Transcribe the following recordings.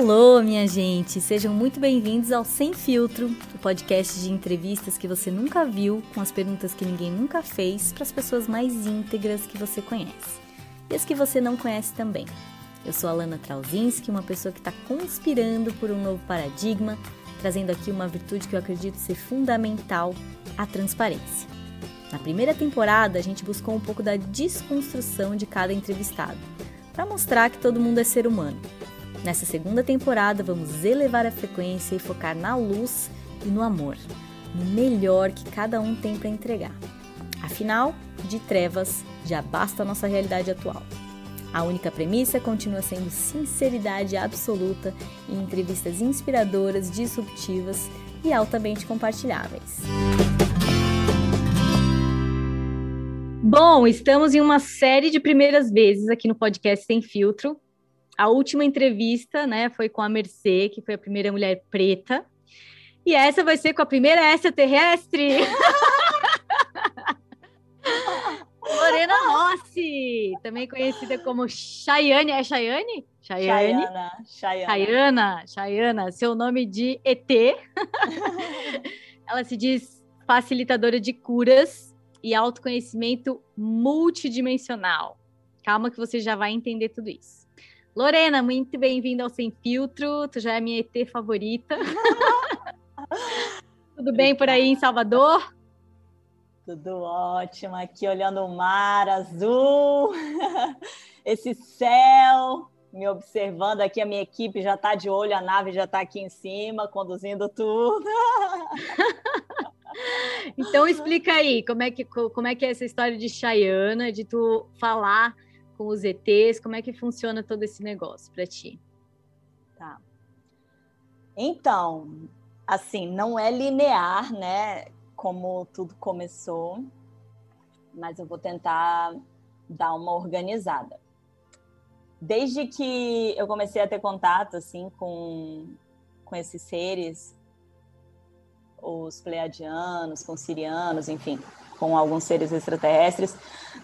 Alô, minha gente! Sejam muito bem-vindos ao Sem Filtro, o podcast de entrevistas que você nunca viu, com as perguntas que ninguém nunca fez, para as pessoas mais íntegras que você conhece. E as que você não conhece também. Eu sou a Lana Trauzinski, uma pessoa que está conspirando por um novo paradigma, trazendo aqui uma virtude que eu acredito ser fundamental, a transparência. Na primeira temporada, a gente buscou um pouco da desconstrução de cada entrevistado, para mostrar que todo mundo é ser humano Nessa segunda temporada, vamos elevar a frequência e focar na luz e no amor, no melhor que cada um tem para entregar. Afinal, de trevas já basta a nossa realidade atual. A única premissa continua sendo sinceridade absoluta e entrevistas inspiradoras, disruptivas e altamente compartilháveis. Bom, estamos em uma série de primeiras vezes aqui no podcast Sem Filtro, a última entrevista, né, foi com a Mercê, que foi a primeira mulher preta. E essa vai ser com a primeira extraterrestre. Lorena Rossi, também conhecida como Chayane. É Chayane? Chayane. Chayana. Chayana. Seu nome de ET. Ela se diz facilitadora de curas e autoconhecimento multidimensional. Calma que você já vai entender tudo isso. Lorena, muito bem-vinda ao Sem Filtro. Tu já é minha ET favorita. Tudo bem por aí em Salvador? Tudo ótimo. Aqui olhando o mar azul, esse céu, me observando aqui. A minha equipe já está de olho, a nave já está aqui em cima, conduzindo tudo. então explica aí, como é que, como é, que é essa história de Chayana, de tu falar com os ETs? Como é que funciona todo esse negócio para ti? Tá. Então, assim, não é linear, né? Como tudo começou, mas eu vou tentar dar uma organizada. Desde que eu comecei a ter contato assim com, com esses seres, os pleiadianos, com sirianos, enfim, com alguns seres extraterrestres,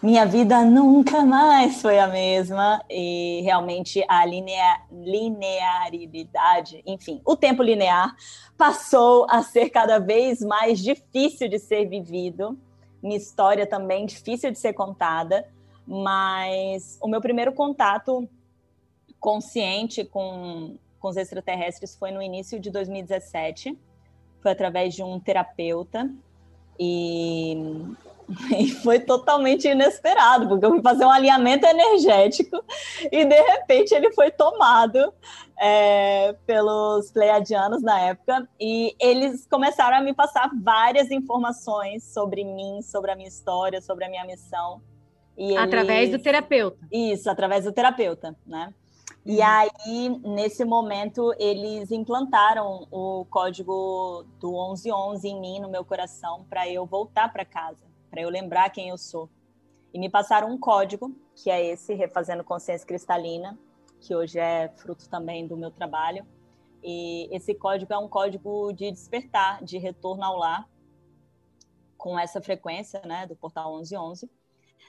minha vida nunca mais foi a mesma e realmente a linea, linearidade, enfim, o tempo linear passou a ser cada vez mais difícil de ser vivido. Minha história também difícil de ser contada, mas o meu primeiro contato consciente com, com os extraterrestres foi no início de 2017. Foi através de um terapeuta e, e, foi totalmente inesperado, porque eu fui fazer um alinhamento energético e de repente ele foi tomado é, pelos pleiadianos na época e eles começaram a me passar várias informações sobre mim, sobre a minha história, sobre a minha missão. E através eles... do terapeuta. Isso, através do terapeuta, né? E uhum. aí, nesse momento, eles implantaram o código do 1111 em mim, no meu coração, para eu voltar para casa, para eu lembrar quem eu sou. E me passaram um código, que é esse, Refazendo Consciência Cristalina, que hoje é fruto também do meu trabalho. E esse código é um código de despertar, de retorno ao lar, com essa frequência, né, do portal 1111.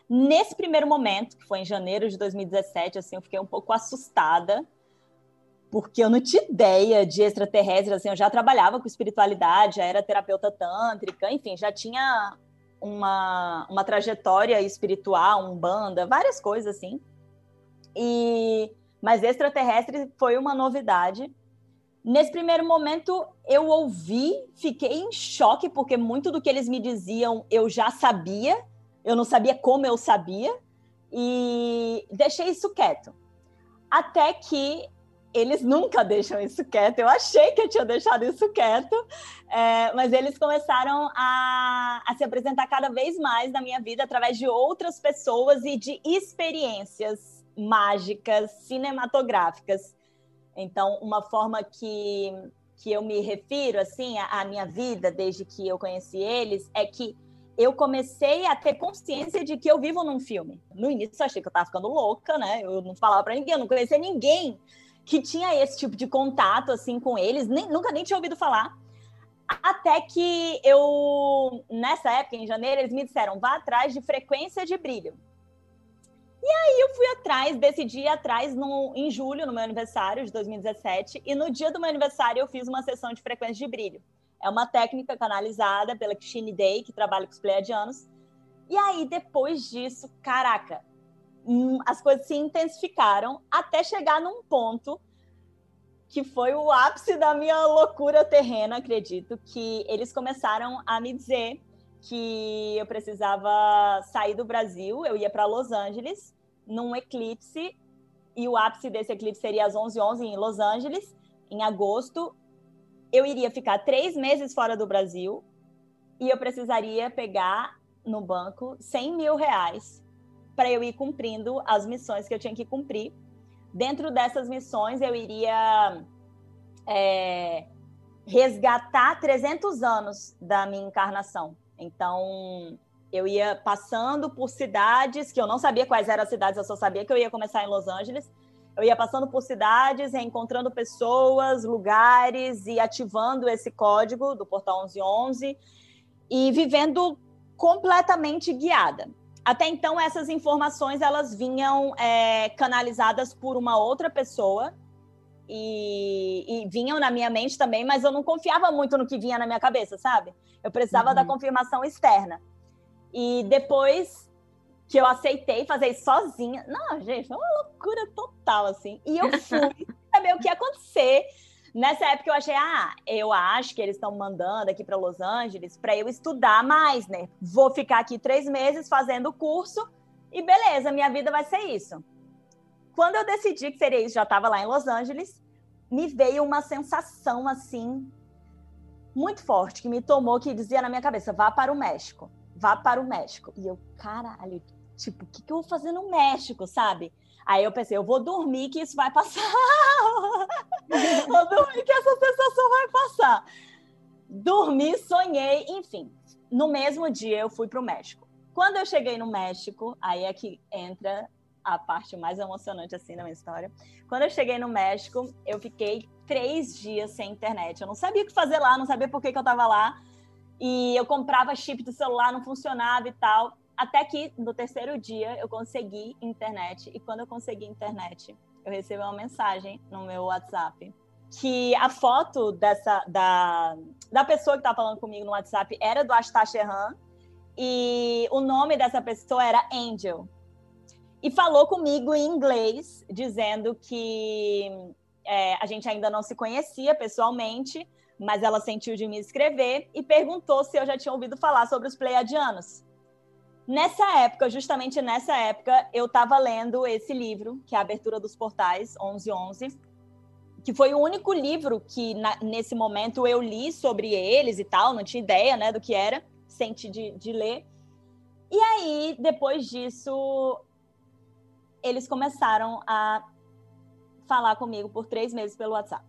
Nesse primeiro momento, que foi em janeiro de 2017, assim, eu fiquei um pouco assustada, porque eu não tinha ideia de extraterrestres, assim, eu já trabalhava com espiritualidade, já era terapeuta tântrica, enfim, já tinha uma, uma trajetória espiritual, um banda, várias coisas assim. E mas extraterrestre foi uma novidade. Nesse primeiro momento eu ouvi, fiquei em choque porque muito do que eles me diziam eu já sabia eu não sabia como eu sabia e deixei isso quieto. Até que eles nunca deixam isso quieto. Eu achei que eu tinha deixado isso quieto, é, mas eles começaram a, a, se apresentar cada vez mais na minha vida através de outras pessoas e de experiências mágicas, cinematográficas. Então, uma forma que, que eu me refiro assim à minha vida desde que eu conheci eles é que eu comecei a ter consciência de que eu vivo num filme. No início eu achei que eu estava ficando louca, né? Eu não falava para ninguém, eu não conhecia ninguém que tinha esse tipo de contato assim com eles, nem, nunca nem tinha ouvido falar. Até que eu, nessa época, em janeiro, eles me disseram: vá atrás de frequência de brilho. E aí eu fui atrás, decidi ir atrás no, em julho, no meu aniversário de 2017, e no dia do meu aniversário eu fiz uma sessão de frequência de brilho. É uma técnica canalizada pela Kishine Day, que trabalha com os pleiadianos. E aí, depois disso, caraca, hum, as coisas se intensificaram até chegar num ponto que foi o ápice da minha loucura terrena, acredito, que eles começaram a me dizer que eu precisava sair do Brasil, eu ia para Los Angeles num eclipse e o ápice desse eclipse seria às 11h11 em Los Angeles, em agosto. Eu iria ficar três meses fora do Brasil e eu precisaria pegar no banco 100 mil reais para eu ir cumprindo as missões que eu tinha que cumprir. Dentro dessas missões, eu iria é, resgatar 300 anos da minha encarnação. Então, eu ia passando por cidades que eu não sabia quais eram as cidades, eu só sabia que eu ia começar em Los Angeles. Eu ia passando por cidades, encontrando pessoas, lugares e ativando esse código do Portal 1111 e vivendo completamente guiada. Até então, essas informações elas vinham é, canalizadas por uma outra pessoa e, e, vinham na minha mente também, mas eu não confiava muito no que vinha na minha cabeça, sabe? Eu precisava uhum. da confirmação externa. E depois que eu aceitei fazer isso sozinha, não, gente, foi uma loucura total, assim. E eu fui saber o que ia acontecer. Nessa época eu achei, ah, eu acho que eles estão mandando aqui para Los Angeles para eu estudar mais, né? Vou ficar aqui três meses fazendo o curso e beleza, minha vida vai ser isso. Quando eu decidi que seria isso, já estava lá em Los Angeles, me veio uma sensação assim muito forte que me tomou, que dizia na minha cabeça: vá para o México, vá para o México. E eu, caralho, tipo, o que, que eu vou fazer no México, sabe? Aí eu pensei, eu vou dormir que isso vai passar. vou dormir que essa sensação vai passar. Dormi, sonhei, enfim. No mesmo dia eu fui para o México. Quando eu cheguei no México, aí é que entra a parte mais emocionante assim da minha história. Quando eu cheguei no México, eu fiquei três dias sem internet. Eu não sabia o que fazer lá, não sabia por que, que eu estava lá. E eu comprava chip do celular, não funcionava e tal. Até que no terceiro dia eu consegui internet. E quando eu consegui internet, eu recebi uma mensagem no meu WhatsApp que a foto dessa da, da pessoa que estava falando comigo no WhatsApp era do Sheran e o nome dessa pessoa era Angel e falou comigo em inglês, dizendo que é, a gente ainda não se conhecia pessoalmente, mas ela sentiu de me escrever e perguntou se eu já tinha ouvido falar sobre os Pleiadianos. Nessa época, justamente nessa época, eu estava lendo esse livro, que é a Abertura dos Portais, 1111, que foi o único livro que, na, nesse momento, eu li sobre eles e tal, não tinha ideia né, do que era, senti de, de ler. E aí, depois disso, eles começaram a falar comigo por três meses pelo WhatsApp.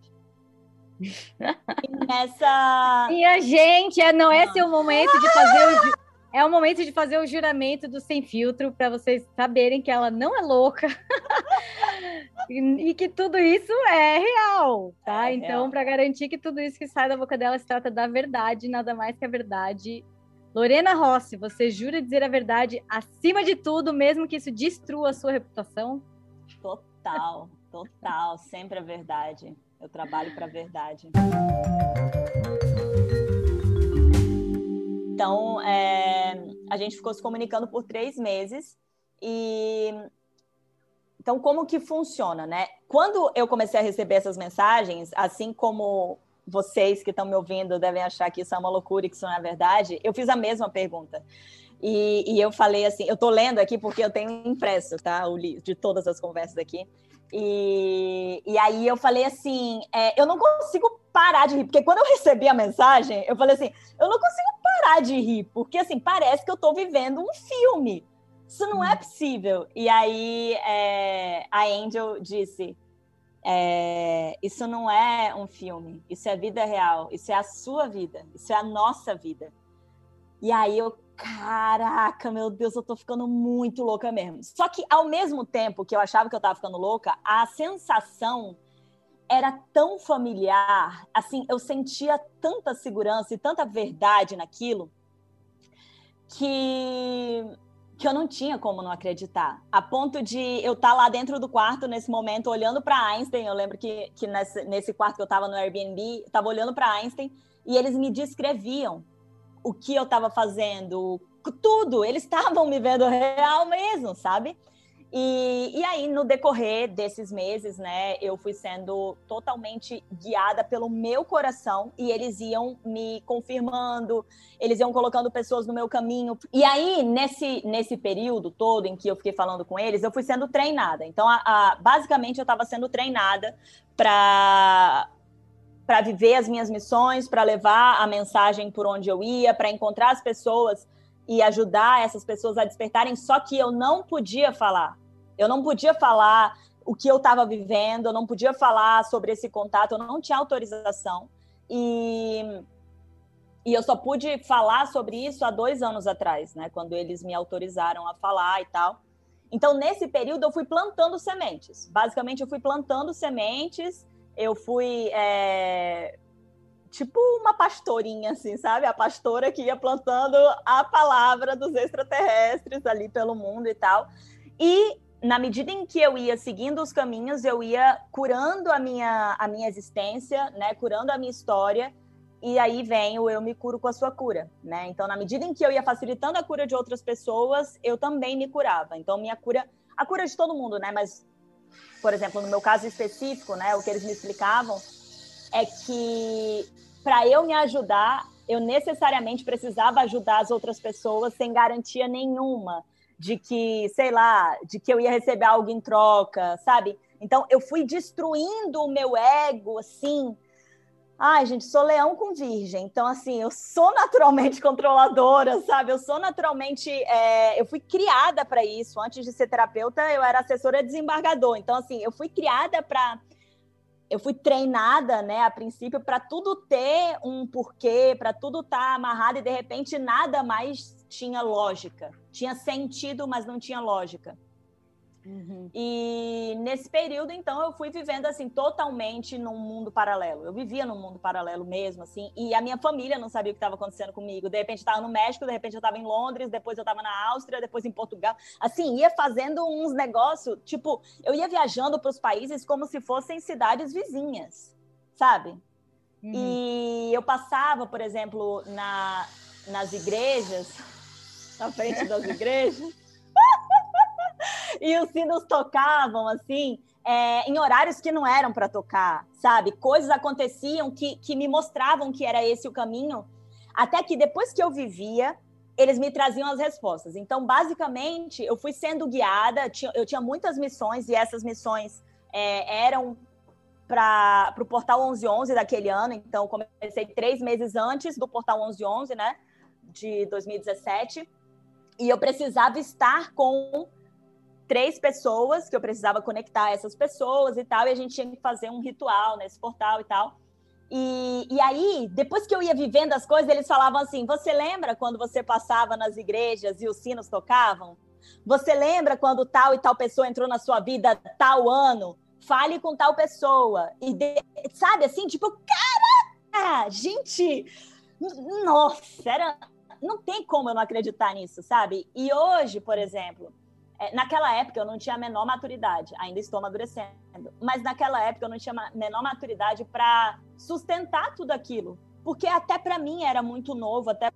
e nessa. E a gente, é, não é seu momento de fazer o. É o momento de fazer o juramento do sem filtro para vocês saberem que ela não é louca e, que tudo isso é real, tá? É então, para garantir que tudo isso que sai da boca dela se trata da verdade, nada mais que a verdade Lorena Rossi, você jura dizer a verdade acima de tudo, mesmo que isso destrua a sua reputação? Total, total, sempre a verdade. Eu trabalho para a verdade. Então, é, a gente ficou se comunicando por três meses e então como que funciona, né? Quando eu comecei a receber essas mensagens, assim como vocês que estão me ouvindo devem achar que isso é uma loucura e que isso não é verdade, eu fiz a mesma pergunta. E, e eu falei assim, eu estou lendo aqui porque eu tenho impresso, tá? O de todas as conversas aqui. E, e aí eu falei assim, é, eu não consigo parar de rir, porque quando eu recebi a mensagem, eu falei assim, eu não consigo parar de rir, porque assim, parece que eu estou vivendo um filme. Isso não é possível. E aí é, a Angel disse, é, isso não é um filme, isso é vida real, isso é a sua vida, isso é a nossa vida. E aí eu, caraca, meu Deus, eu tô ficando muito louca mesmo. Só que ao mesmo tempo que eu achava que eu tava ficando louca, a sensação era tão familiar, assim, eu sentia tanta segurança e tanta verdade naquilo que que eu não tinha como não acreditar. A ponto de eu estar tá lá dentro do quarto nesse momento, olhando para Einstein. Eu lembro que, que nesse, nesse quarto que eu estava no Airbnb, estava olhando para Einstein e eles me descreviam o que eu estava fazendo, tudo. Eles estavam me vendo real mesmo, sabe? E, e aí, no decorrer desses meses, né, eu fui sendo totalmente guiada pelo meu coração e eles iam me confirmando, eles iam colocando pessoas no meu caminho. E aí, nesse, nesse período todo em que eu fiquei falando com eles, eu fui sendo treinada. Então, a, a, basicamente, eu estava sendo treinada para para viver as minhas missões, para levar a mensagem por onde eu ia, para encontrar as pessoas e ajudar essas pessoas a despertarem, só que eu não podia falar. Eu não podia falar o que eu estava vivendo, eu não podia falar sobre esse contato, eu não tinha autorização. E, e eu só pude falar sobre isso há dois anos atrás, né? Quando eles me autorizaram a falar e tal. Então, nesse período, eu fui plantando sementes. Basicamente, eu fui plantando sementes, eu fui. É tipo uma pastorinha, assim, sabe? A pastora que ia plantando a palavra dos extraterrestres ali pelo mundo e tal. E na medida em que eu ia seguindo os caminhos, eu ia curando a minha, a minha existência, né? Curando a minha história. E aí vem o eu me curo com a sua cura, né? Então, na medida em que eu ia facilitando a cura de outras pessoas, eu também me curava. Então, minha cura, a cura de todo mundo, né? Mas, por exemplo, no meu caso específico, né? O que eles me explicavam é que para eu me ajudar, eu necessariamente precisava ajudar as outras pessoas sem garantia nenhuma de que, sei lá, de que eu ia receber algo em troca, sabe? Então eu fui destruindo o meu ego, assim. Ai, gente, sou leão com virgem. Então, assim, eu sou naturalmente controladora, sabe? Eu sou naturalmente. É... eu fui criada para isso. Antes de ser terapeuta, eu era assessora desembargador. Então, assim, eu fui criada para eu fui treinada, né, a princípio, para tudo ter um porquê, para tudo estar tá amarrado e de repente nada mais tinha lógica. Tinha sentido, mas não tinha lógica. Uhum. E nesse período, então, eu fui vivendo assim totalmente num mundo paralelo. Eu vivia num mundo paralelo mesmo, assim, e a minha família não sabia o que estava acontecendo comigo. De repente estava no México, de repente eu estava em Londres, depois eu estava na Áustria, depois em Portugal. Assim, ia fazendo uns negócios, tipo, eu ia viajando para os países como se fossem cidades vizinhas, sabe? Uhum. E eu passava, por exemplo, na, nas igrejas, na frente das igrejas e os sinos tocavam assim, é, em horários que não eram para tocar, sabe? Coisas aconteciam que, que me mostravam que era esse o caminho, até que depois que eu vivia, eles me traziam as respostas. Então, basicamente, eu fui sendo guiada, eu tinha muitas missões, e essas missões é, eram para o Portal 1111 daquele ano, então comecei três meses antes do Portal 1111, né, de 2017, e eu precisava estar com três pessoas que eu precisava conectar essas pessoas e tal, e a gente tinha que fazer um ritual nesse portal e tal. E, e aí, depois que eu ia vivendo as coisas, eles falavam assim: Você lembra quando você passava nas igrejas e os sinos tocavam? Você lembra quando tal e tal pessoa entrou na sua vida tal ano? Fale com tal pessoa. E de, sabe assim, tipo, caraca, gente, nossa, era, não tem como eu não acreditar nisso, sabe? E hoje, por exemplo, é, naquela época eu não tinha a menor maturidade, ainda estou amadurecendo, mas naquela época eu não tinha a menor maturidade para sustentar tudo aquilo, porque até para mim era muito novo, até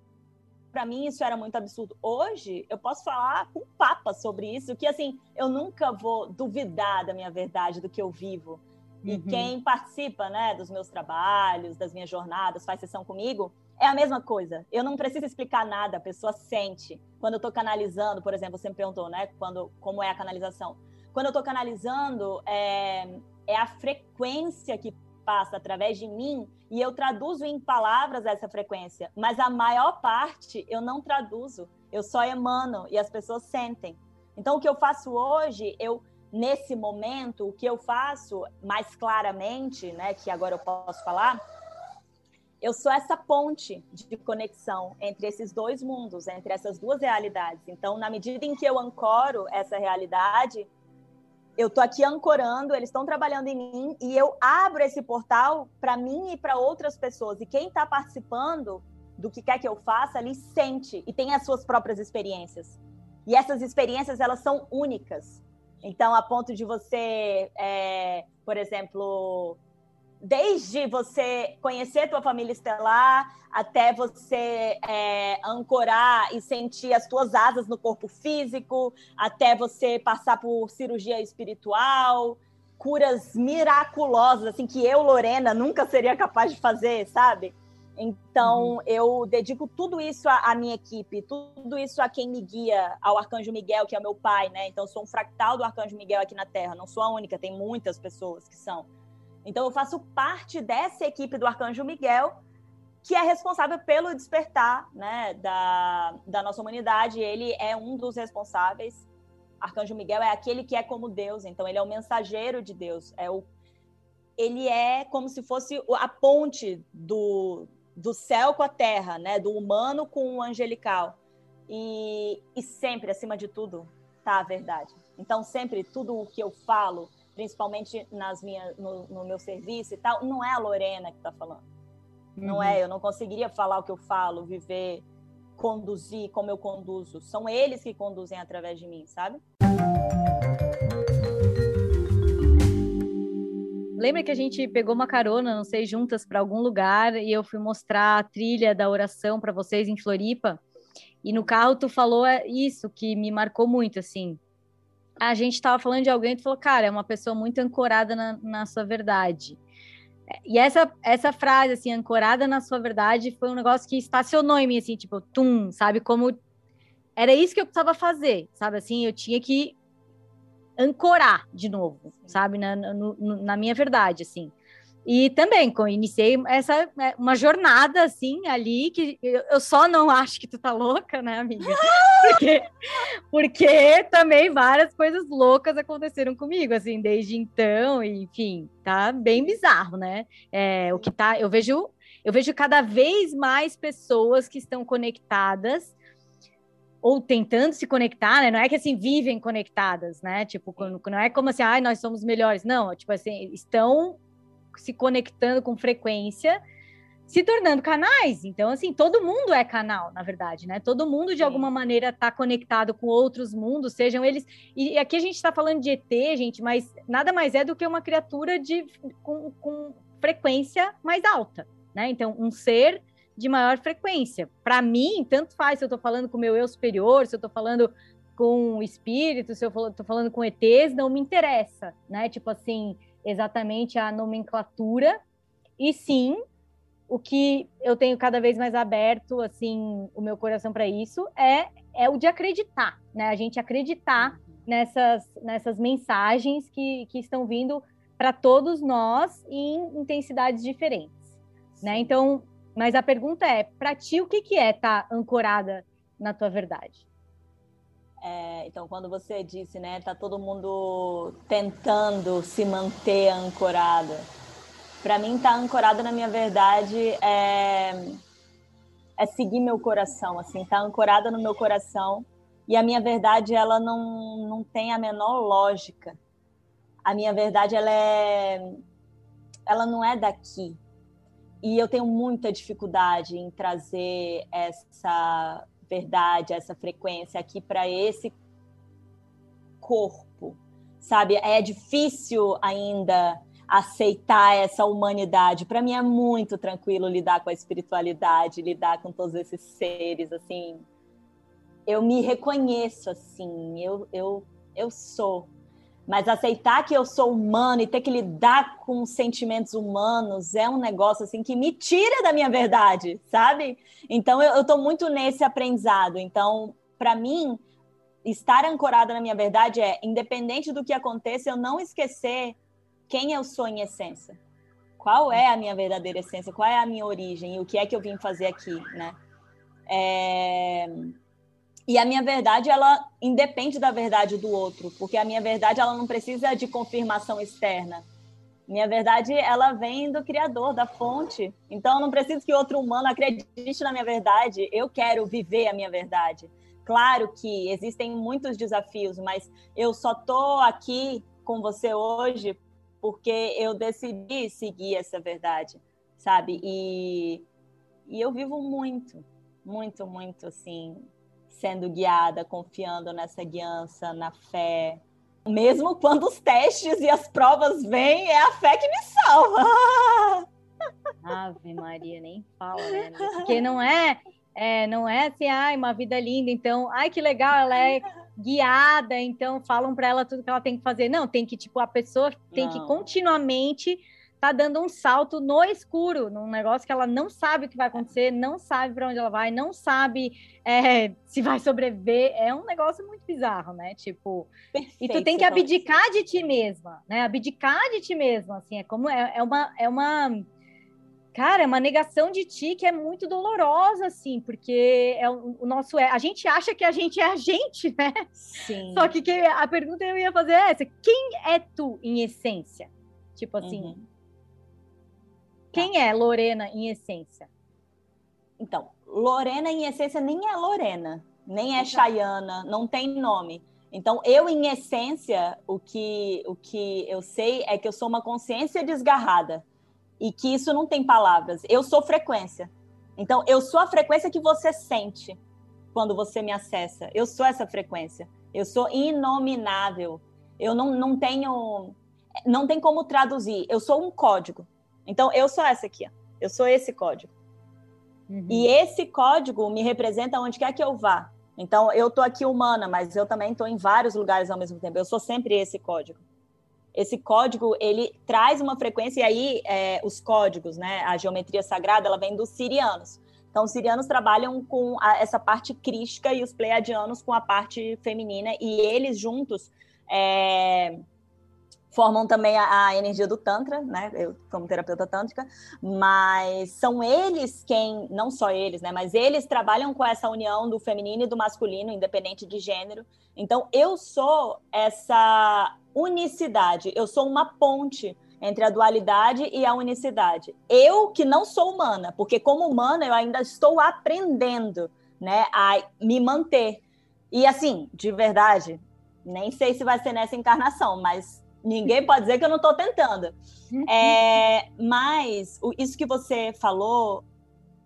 para mim isso era muito absurdo. Hoje eu posso falar com papa sobre isso, que assim, eu nunca vou duvidar da minha verdade, do que eu vivo. E uhum. quem participa, né, dos meus trabalhos, das minhas jornadas, faz sessão comigo, é a mesma coisa. Eu não preciso explicar nada, a pessoa sente. Quando eu estou canalizando, por exemplo, você me perguntou, né? Quando, como é a canalização? Quando eu estou canalizando, é, é a frequência que passa através de mim e eu traduzo em palavras essa frequência. Mas a maior parte eu não traduzo, eu só emano e as pessoas sentem. Então, o que eu faço hoje, eu nesse momento, o que eu faço mais claramente, né, que agora eu posso falar, eu sou essa ponte de conexão entre esses dois mundos, entre essas duas realidades. Então, na medida em que eu ancoro essa realidade, eu tô aqui ancorando, eles estão trabalhando em mim e eu abro esse portal para mim e para outras pessoas. E quem está participando do que quer que eu faça ali sente e tem as suas próprias experiências. E essas experiências, elas são únicas. Então, a ponto de você, é, por exemplo, desde você conhecer tua família estelar até você é, ancorar e sentir as tuas asas no corpo físico, até você passar por cirurgia espiritual, curas miraculosas, assim, que eu, Lorena, nunca seria capaz de fazer, sabe? Então, uhum. eu dedico tudo isso à, à, minha equipe, tudo isso a quem me guia, ao Arcanjo Miguel, que é meu pai, né? Então, eu sou um fractal do Arcanjo Miguel aqui na Terra, não sou a única, tem muitas pessoas que são. Então, eu faço parte dessa equipe do Arcanjo Miguel, que é responsável pelo despertar né, da, da nossa humanidade. Ele é um dos responsáveis. Arcanjo Miguel é aquele que é como Deus, então ele é o mensageiro de Deus. É o, ele é como se fosse a ponte do, do céu com a terra, né? do humano com o angelical. E, e sempre, acima de tudo, tá a verdade. Então, sempre, tudo o que eu falo principalmente nas minhas, no, no meu serviço e tal, não é a Lorena que está falando. Não uhum. é, eu não conseguiria falar o que eu falo, viver, conduzir como eu conduzo. São eles que conduzem através de mim, sabe? Lembra que a gente pegou uma carona, não sei, juntas para algum lugar e eu fui mostrar a trilha da oração para vocês em Floripa? E no carro tu falou isso que me marcou muito, assim a gente estava falando de alguém e falou, cara, é uma pessoa muito ancorada na, na sua verdade. E essa, essa frase, assim, ancorada na sua verdade, foi um negócio que estacionou em mim, assim, tipo, tum, sabe? Como era isso que eu precisava fazer, sabe? Assim, eu tinha que ancorar de novo, sabe? Na, no, na minha verdade, assim. E também iniciei essa né, uma jornada assim ali que eu só não acho que tu tá louca, né, amiga? Porque, porque também várias coisas loucas aconteceram comigo, assim, desde então, enfim, tá bem bizarro, né? É, o que tá, eu vejo, eu vejo cada vez mais pessoas que estão conectadas ou tentando se conectar, né? Não é que assim vivem conectadas, né? Tipo, não é como assim, ai, ah, nós somos melhores. Não, tipo assim, estão se conectando com frequência, se tornando canais. Então, assim, todo mundo é canal, na verdade, né? Todo mundo, de Sim. alguma maneira, está conectado com outros mundos, sejam eles. E aqui a gente está falando de ET, gente, mas nada mais é do que uma criatura de com, com frequência mais alta, né? Então, um ser de maior frequência. Para mim, tanto faz se eu estou falando com o meu eu superior, se eu estou falando com espíritos, se eu estou falando com ETs, não me interessa, né? Tipo assim, exatamente a nomenclatura, e sim, o que eu tenho cada vez mais aberto, assim, o meu coração para isso, é, é o de acreditar, né? A gente acreditar nessas, nessas mensagens que, que estão vindo para todos nós em intensidades diferentes, né? Então, mas a pergunta é, para ti, o que, que é estar tá ancorada na tua verdade? É, então, quando você disse, né, tá todo mundo tentando se manter ancorada. Para mim, tá ancorada na minha verdade é, é seguir meu coração, assim, tá ancorada no meu coração. E a minha verdade, ela não, não tem a menor lógica. A minha verdade, ela é, ela não é daqui. E eu tenho muita dificuldade em trazer essa verdade, essa frequência aqui para esse corpo, sabe? É difícil ainda aceitar essa humanidade. Para mim é muito tranquilo lidar com a espiritualidade, lidar com todos esses seres assim. Eu me reconheço assim, eu eu eu sou mas aceitar que eu sou humano e ter que lidar com sentimentos humanos é um negócio assim que me tira da minha verdade, sabe? Então eu estou muito nesse aprendizado. Então, para mim, estar ancorada na minha verdade é, independente do que aconteça, eu não esquecer quem eu sou em essência. Qual é a minha verdadeira essência? Qual é a minha origem? E o que é que eu vim fazer aqui, né? É e a minha verdade, ela independe da verdade do outro, porque a minha verdade, ela não precisa de confirmação externa. Minha verdade, ela vem do Criador, da fonte. Então, não preciso que outro humano acredite na minha verdade. Eu quero viver a minha verdade. Claro que existem muitos desafios, mas eu só tô aqui com você hoje porque eu decidi seguir essa verdade, sabe? E, e eu vivo muito, muito, muito, assim, sendo guiada, confiando nessa guiança, na fé. Mesmo quando os testes e as provas vêm, é a fé que me salva. Ave Maria, nem fala, né? Porque não é, é, não é assim, ai, uma vida linda, então, ai, que legal, ela é guiada, então falam para ela tudo que ela tem que fazer. Não, tem que, tipo, a pessoa tem não. que continuamente tá dando um salto no escuro, num negócio que ela não sabe o que vai acontecer, não sabe para onde ela vai, não sabe é, se vai sobreviver. É um negócio muito bizarro, né? Tipo, Perfeito, e tu tem que abdicar de ti mesma, né? Abdicar de ti mesma, assim, é como é, é uma é uma cara, é uma negação de ti que é muito dolorosa, assim, porque é o, o nosso é. A gente acha que a gente é a gente, né? Sim. Só que, que a pergunta que eu ia fazer é essa: quem é tu em essência? Tipo assim, uhum. Quem é Lorena em essência? Então, Lorena em essência nem é Lorena, nem é Chayana, não tem nome. Então, eu em essência, o que, o que eu sei é que eu sou uma consciência desgarrada e que isso não tem palavras. Eu sou frequência. Então, eu sou a frequência que você sente quando você me acessa. Eu sou essa frequência. Eu sou inominável. Eu não, não tenho. Não tem como traduzir. Eu sou um código. Então, eu sou essa aqui, ó. eu sou esse código. Uhum. E esse código me representa onde quer que eu vá. Então, eu tô aqui humana, mas eu também estou em vários lugares ao mesmo tempo. Eu sou sempre esse código. Esse código, ele traz uma frequência, e aí é, os códigos, né? A geometria sagrada, ela vem dos sirianos. Então, os sirianos trabalham com a, essa parte crística e os pleiadianos com a parte feminina, e eles juntos é, formam também a, a, energia do Tantra, né? Eu, como terapeuta tântrica, mas são eles quem, não só eles, né? Mas eles trabalham com essa união do feminino e do masculino, independente de gênero. Então, eu sou essa unicidade, eu sou uma ponte entre a dualidade e a unicidade. Eu que não sou humana, porque como humana eu ainda estou aprendendo, né, a me manter. E assim, de verdade, nem sei se vai ser nessa encarnação, mas Ninguém pode dizer que eu não estou tentando. Uhum. É, mas isso que você falou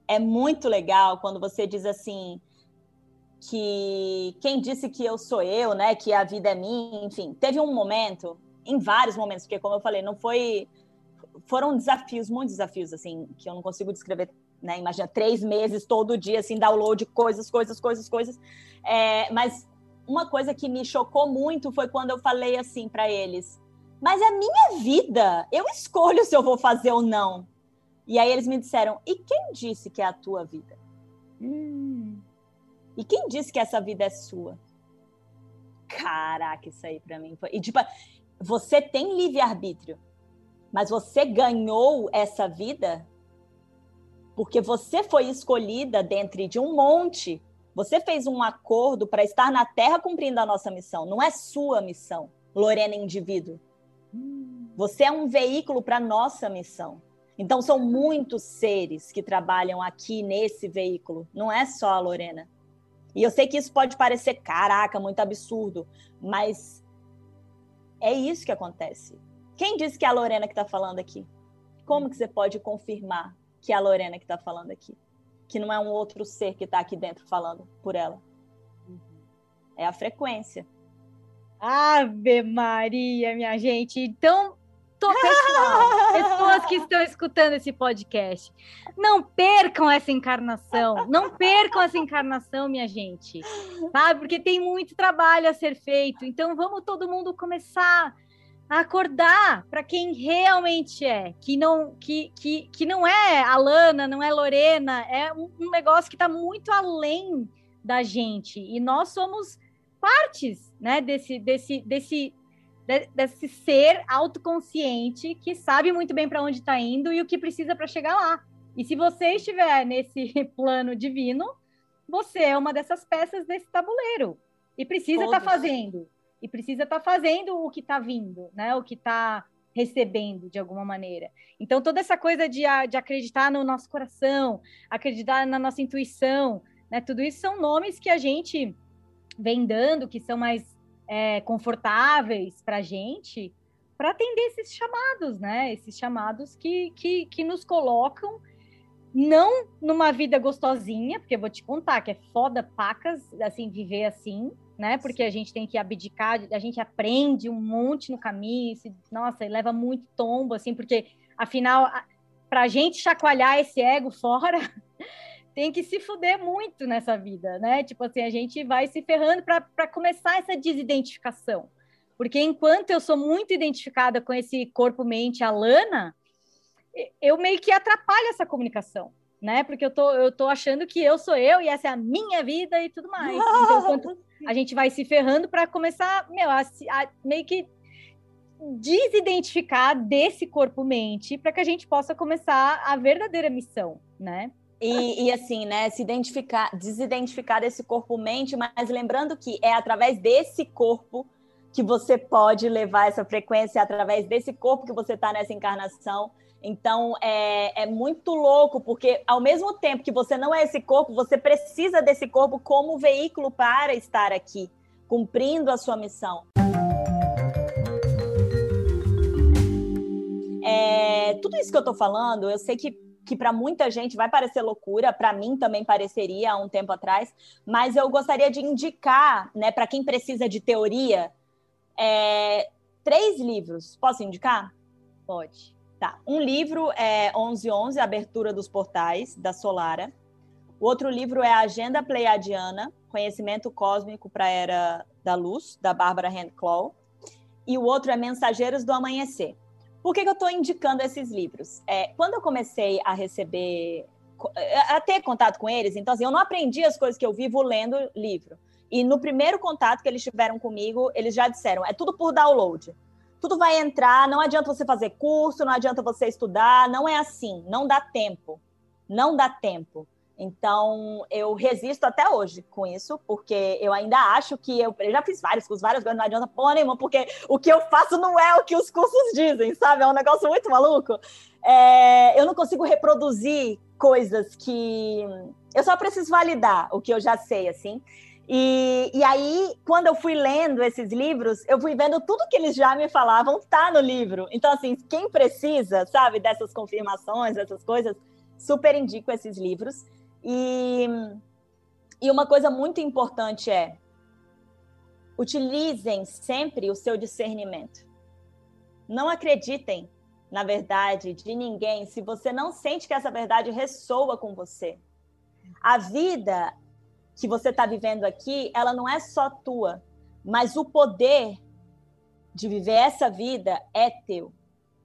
é muito legal quando você diz assim que quem disse que eu sou eu, né? Que a vida é minha, enfim. Teve um momento, em vários momentos, porque como eu falei, não foi, foram desafios, muitos desafios assim que eu não consigo descrever. Né, imagina três meses todo dia assim download coisas, coisas, coisas, coisas. É, mas uma coisa que me chocou muito foi quando eu falei assim para eles: mas é minha vida. Eu escolho se eu vou fazer ou não. E aí eles me disseram: e quem disse que é a tua vida? Hum. E quem disse que essa vida é sua? Caraca, isso aí para mim foi. E tipo, você tem livre-arbítrio, mas você ganhou essa vida porque você foi escolhida dentre de um monte. Você fez um acordo para estar na Terra cumprindo a nossa missão. Não é sua missão, Lorena indivíduo. Você é um veículo para nossa missão. Então são muitos seres que trabalham aqui nesse veículo, não é só a Lorena. E eu sei que isso pode parecer, caraca, muito absurdo, mas é isso que acontece. Quem disse que é a Lorena que está falando aqui? Como que você pode confirmar que é a Lorena que está falando aqui? Que não é um outro ser que está aqui dentro falando por ela. É a frequência. Ave Maria, minha gente. Então, tô, pessoal, pessoas que estão escutando esse podcast, não percam essa encarnação. Não percam essa encarnação, minha gente. Sabe? Porque tem muito trabalho a ser feito. Então, vamos todo mundo começar a acordar para quem realmente é, que não que, que, que não é Alana, não é Lorena, é um, um negócio que está muito além da gente. E nós somos partes, né, desse, desse, desse, desse ser autoconsciente que sabe muito bem para onde está indo e o que precisa para chegar lá. E se você estiver nesse plano divino, você é uma dessas peças desse tabuleiro e precisa estar tá fazendo e precisa estar tá fazendo o que está vindo, né? O que está recebendo de alguma maneira. Então toda essa coisa de, de acreditar no nosso coração, acreditar na nossa intuição, né? Tudo isso são nomes que a gente vem dando, que são mais é, confortáveis para a gente, para atender esses chamados, né? Esses chamados que, que, que nos colocam não numa vida gostosinha, porque eu vou te contar que é foda pacas, assim, viver assim, né? Porque a gente tem que abdicar, a gente aprende um monte no caminho, se, nossa, e leva muito tombo, assim, porque afinal, para a gente chacoalhar esse ego fora, tem que se fuder muito nessa vida, né? Tipo assim, a gente vai se ferrando para começar essa desidentificação. Porque enquanto eu sou muito identificada com esse corpo-mente Alana, eu meio que atrapalho essa comunicação, né? Porque eu tô, eu tô achando que eu sou eu e essa é a minha vida e tudo mais. Então, a gente vai se ferrando para começar, meu, a, a, meio que desidentificar desse corpo-mente para que a gente possa começar a verdadeira missão, né? E, e, assim, né, se identificar, desidentificar desse corpo-mente, mas lembrando que é através desse corpo que você pode levar essa frequência, é através desse corpo que você está nessa encarnação. Então, é, é muito louco, porque ao mesmo tempo que você não é esse corpo, você precisa desse corpo como veículo para estar aqui, cumprindo a sua missão. É, tudo isso que eu estou falando, eu sei que que para muita gente vai parecer loucura, para mim também pareceria há um tempo atrás, mas eu gostaria de indicar, né, para quem precisa de teoria, é, três livros. Posso indicar? Pode. Tá. Um livro é 1111, Abertura dos Portais, da Solara. O outro livro é Agenda Pleiadiana, Conhecimento Cósmico para a Era da Luz, da Bárbara Handclaw. E o outro é Mensageiros do Amanhecer, por que, que eu estou indicando esses livros? É, quando eu comecei a receber, a ter contato com eles, então assim, eu não aprendi as coisas que eu vivo lendo livro. E no primeiro contato que eles tiveram comigo, eles já disseram: é tudo por download. Tudo vai entrar, não adianta você fazer curso, não adianta você estudar, não é assim, não dá tempo. Não dá tempo. Então, eu resisto até hoje com isso, porque eu ainda acho que eu, eu já fiz vários cursos, várias coisas, não adianta porra nenhuma, porque o que eu faço não é o que os cursos dizem, sabe? É um negócio muito maluco. É, eu não consigo reproduzir coisas que. Eu só preciso validar o que eu já sei, assim. E, e aí, quando eu fui lendo esses livros, eu fui vendo tudo que eles já me falavam tá no livro. Então, assim, quem precisa, sabe, dessas confirmações, dessas coisas, super indico esses livros. E, e uma coisa muito importante é utilizem sempre o seu discernimento. Não acreditem na verdade de ninguém se você não sente que essa verdade ressoa com você. A vida que você está vivendo aqui, ela não é só tua, mas o poder de viver essa vida é teu.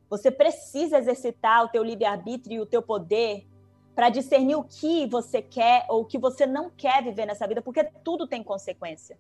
Você precisa exercitar o teu livre-arbítrio e o teu poder para discernir o que você quer ou o que você não quer viver nessa vida, porque tudo tem consequência.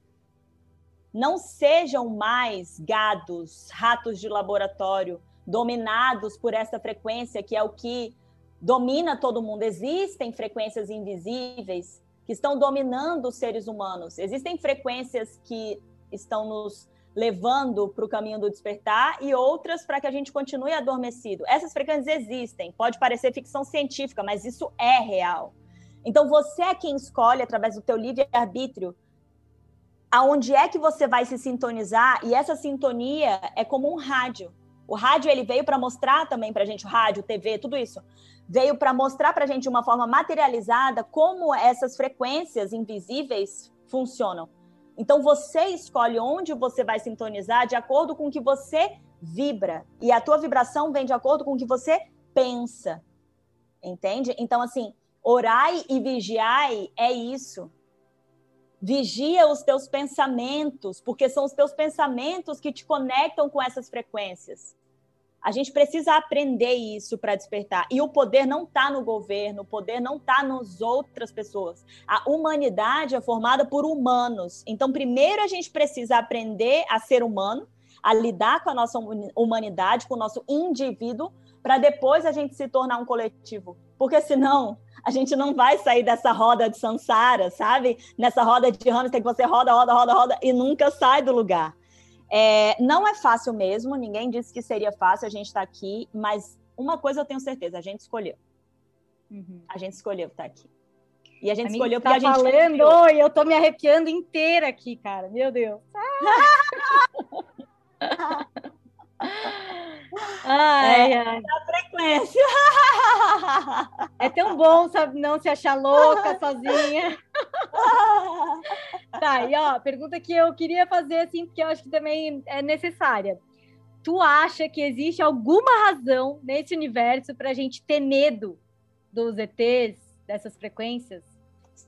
Não sejam mais gados, ratos de laboratório, dominados por essa frequência que é o que domina todo mundo. Existem frequências invisíveis que estão dominando os seres humanos. Existem frequências que estão nos levando para o caminho do despertar e outras para que a gente continue adormecido. Essas frequências existem, pode parecer ficção científica, mas isso é real. Então você é quem escolhe através do teu livre arbítrio aonde é que você vai se sintonizar e essa sintonia é como um rádio. O rádio ele veio para mostrar também para a gente, rádio, TV, tudo isso veio para mostrar para a gente de uma forma materializada como essas frequências invisíveis funcionam. Então você escolhe onde você vai sintonizar de acordo com o que você vibra. E a tua vibração vem de acordo com o que você pensa. Entende? Então, assim, orai e vigiai é isso. Vigia os teus pensamentos, porque são os teus pensamentos que te conectam com essas frequências. A gente precisa aprender isso para despertar. E o poder não está no governo, o poder não está nas outras pessoas. A humanidade é formada por humanos. Então, primeiro a gente precisa aprender a ser humano, a lidar com a nossa humanidade, com o nosso indivíduo, para depois a gente se tornar um coletivo. Porque senão a gente não vai sair dessa roda de samsara, sabe? Nessa roda de hamster que você roda, roda, roda, roda e nunca sai do lugar. É, não é fácil mesmo, ninguém disse que seria fácil a gente estar tá aqui, mas uma coisa eu tenho certeza, a gente escolheu. Uhum. A gente escolheu estar aqui. E a gente a escolheu tá porque a gente. falando, oi, eu tô me arrepiando inteira aqui, cara. Meu Deus. ai, é, ai. A silêncio. É tão bom sabe, não se achar louca sozinha. tá, e ó, pergunta que eu queria fazer assim, porque eu acho que também é necessária. Tu acha que existe alguma razão nesse universo para a gente ter medo dos ETs, dessas frequências?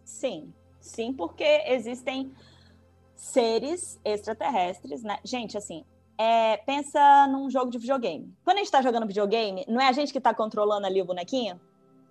Sim, sim, porque existem seres extraterrestres, né? Gente, assim, é, pensa num jogo de videogame. Quando a gente está jogando videogame, não é a gente que está controlando ali o bonequinho?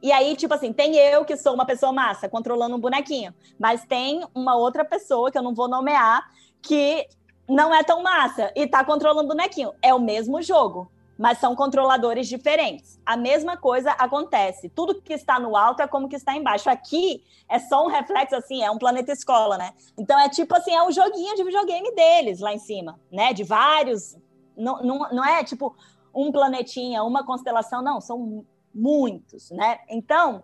E aí, tipo assim, tem eu que sou uma pessoa massa, controlando um bonequinho, mas tem uma outra pessoa que eu não vou nomear que não é tão massa e tá controlando o bonequinho. É o mesmo jogo, mas são controladores diferentes. A mesma coisa acontece. Tudo que está no alto é como que está embaixo. Aqui é só um reflexo, assim, é um planeta escola, né? Então é tipo assim, é um joguinho de videogame deles lá em cima, né? De vários. Não, não, não é tipo um planetinha, uma constelação, não, são muitos, né? Então,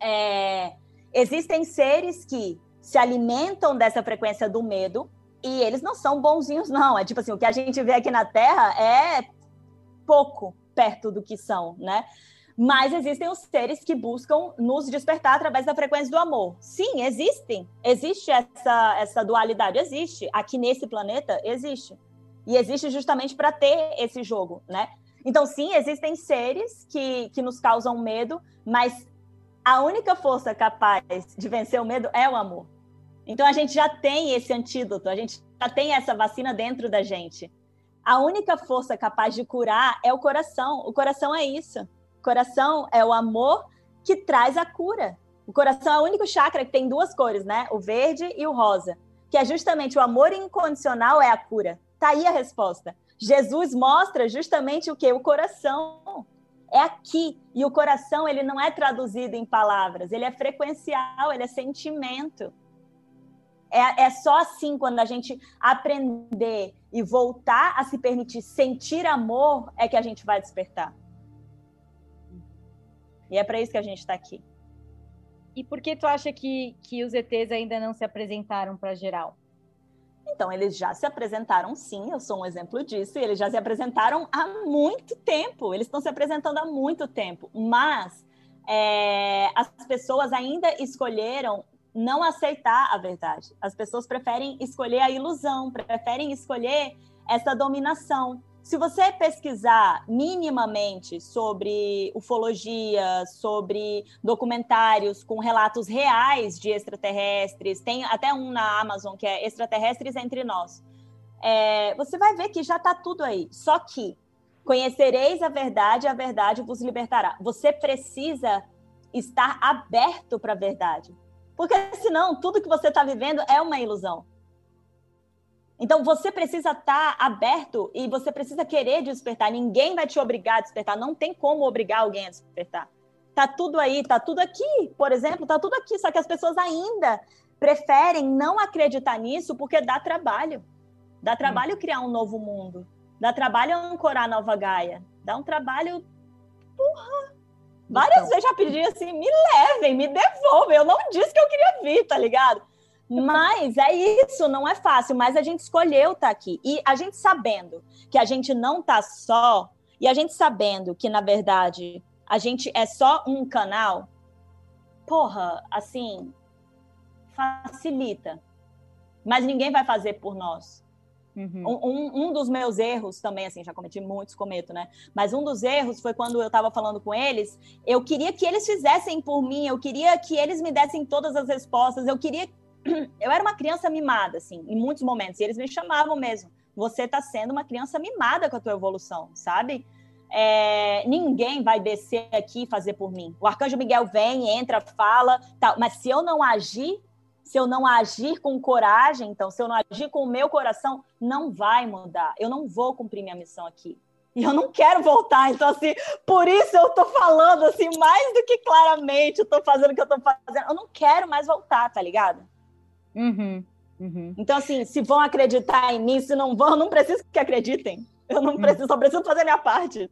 é, existem seres que se alimentam dessa frequência do medo e eles não são bonzinhos, não. É tipo assim, o que a gente vê aqui na Terra é pouco perto do que são, né? Mas existem os seres que buscam nos despertar através da frequência do amor. Sim, existem. Existe essa, essa dualidade, existe. Aqui nesse planeta, existe. E existe justamente para ter esse jogo, né? Então, sim, existem seres que, que nos causam medo, mas a única força capaz de vencer o medo é o amor. Então a gente já tem esse antídoto, a gente já tem essa vacina dentro da gente. A única força capaz de curar é o coração. O coração é isso. O coração é o amor que traz a cura. O coração é o único chakra que tem duas cores, né? O verde e o rosa. Que é justamente o amor incondicional é a cura. Tá aí a resposta. Jesus mostra justamente o que? O coração. É aqui. E o coração, ele não é traduzido em palavras, ele é frequencial, ele é sentimento. É, é só assim, quando a gente aprender e voltar a se permitir sentir amor, é que a gente vai despertar. E é para isso que a gente está aqui. E por que tu acha que, que os ETs ainda não se apresentaram para geral? Então, eles já se apresentaram sim, eu sou um exemplo disso, e eles já se apresentaram há muito tempo, eles estão se apresentando há muito tempo, mas é, as pessoas ainda escolheram não aceitar a verdade. As pessoas preferem escolher a ilusão, preferem escolher essa dominação. Se você pesquisar minimamente sobre ufologia, sobre documentários com relatos reais de extraterrestres, tem até um na Amazon que é Extraterrestres Entre Nós, é, você vai ver que já está tudo aí. Só que conhecereis a verdade, a verdade vos libertará. Você precisa estar aberto para a verdade. Porque senão tudo que você está vivendo é uma ilusão. Então você precisa estar tá aberto e você precisa querer despertar. Ninguém vai te obrigar a despertar. Não tem como obrigar alguém a despertar. Tá tudo aí, tá tudo aqui. Por exemplo, tá tudo aqui. Só que as pessoas ainda preferem não acreditar nisso porque dá trabalho. Dá trabalho hum. criar um novo mundo. Dá trabalho ancorar a nova Gaia. Dá um trabalho. Porra! Várias então. vezes já pedi assim, me levem, me devolvem. Eu não disse que eu queria vir, tá ligado? Mas é isso, não é fácil, mas a gente escolheu estar tá aqui. E a gente sabendo que a gente não tá só, e a gente sabendo que, na verdade, a gente é só um canal, porra, assim, facilita. Mas ninguém vai fazer por nós. Uhum. Um, um, dos meus erros também, assim, já cometi muitos, cometo, né? Mas um dos erros foi quando eu estava falando com eles, eu queria que eles fizessem por mim, eu queria que eles me dessem todas as respostas, eu queria. Eu era uma criança mimada, assim, em muitos momentos, e eles me chamavam mesmo. Você está sendo uma criança mimada com a tua evolução, sabe? É, ninguém vai descer aqui e fazer por mim. O arcanjo Miguel vem, entra, fala, tal, mas se eu não agir, se eu não agir com coragem, então, se eu não agir com o meu coração, não vai mudar. Eu não vou cumprir minha missão aqui. E eu não quero voltar. Então, assim, por isso eu tô falando, assim, mais do que claramente, eu tô fazendo o que eu tô fazendo. Eu não quero mais voltar, tá ligado? Uhum, uhum. Então, assim, se vão acreditar em mim, se não vão, eu não preciso que acreditem. Eu não preciso, uhum. só preciso fazer a minha parte.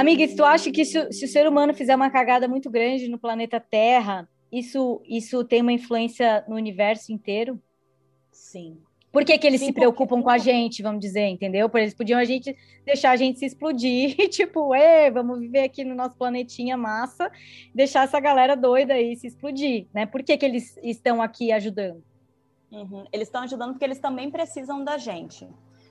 Amiga, se tu acha que se, se, o ser humano fizer uma cagada muito grande no planeta Terra, isso, isso tem uma influência no universo inteiro? Sim. Por que, que eles Sim, se preocupam porque... com a gente, vamos dizer, entendeu? Porque eles podiam a gente deixar a gente se explodir, tipo, Ê, vamos viver aqui no nosso planetinha massa, deixar essa galera doida aí se explodir, né? Por que, que eles estão aqui ajudando? Uhum. Eles estão ajudando porque eles também precisam da gente.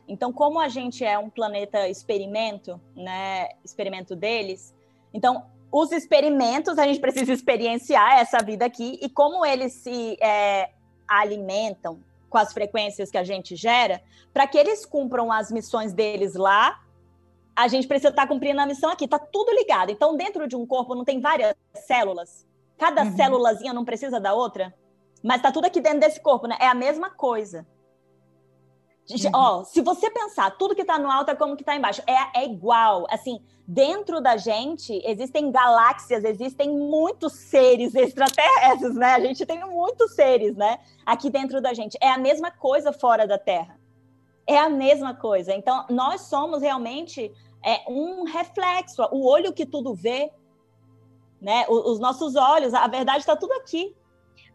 Então, como a gente é um planeta experimento, né, experimento deles, então os experimentos a gente precisa experienciar essa vida aqui e como eles se é, alimentam com as frequências que a gente gera, para que eles cumpram as missões deles lá, a gente precisa estar tá cumprindo a missão aqui. Tá tudo ligado. Então, dentro de um corpo não tem várias células. Cada uhum. célulazinha não precisa da outra, mas tá tudo aqui dentro desse corpo, né? É a mesma coisa. Uhum. Ó, se você pensar, tudo que está no alto é como que está embaixo. É, é igual. Assim, dentro da gente existem galáxias, existem muitos seres extraterrestres, né? A gente tem muitos seres, né? Aqui dentro da gente. É a mesma coisa fora da Terra. É a mesma coisa. Então, nós somos realmente é, um reflexo. O olho que tudo vê, né? Os, os nossos olhos, a verdade está tudo aqui.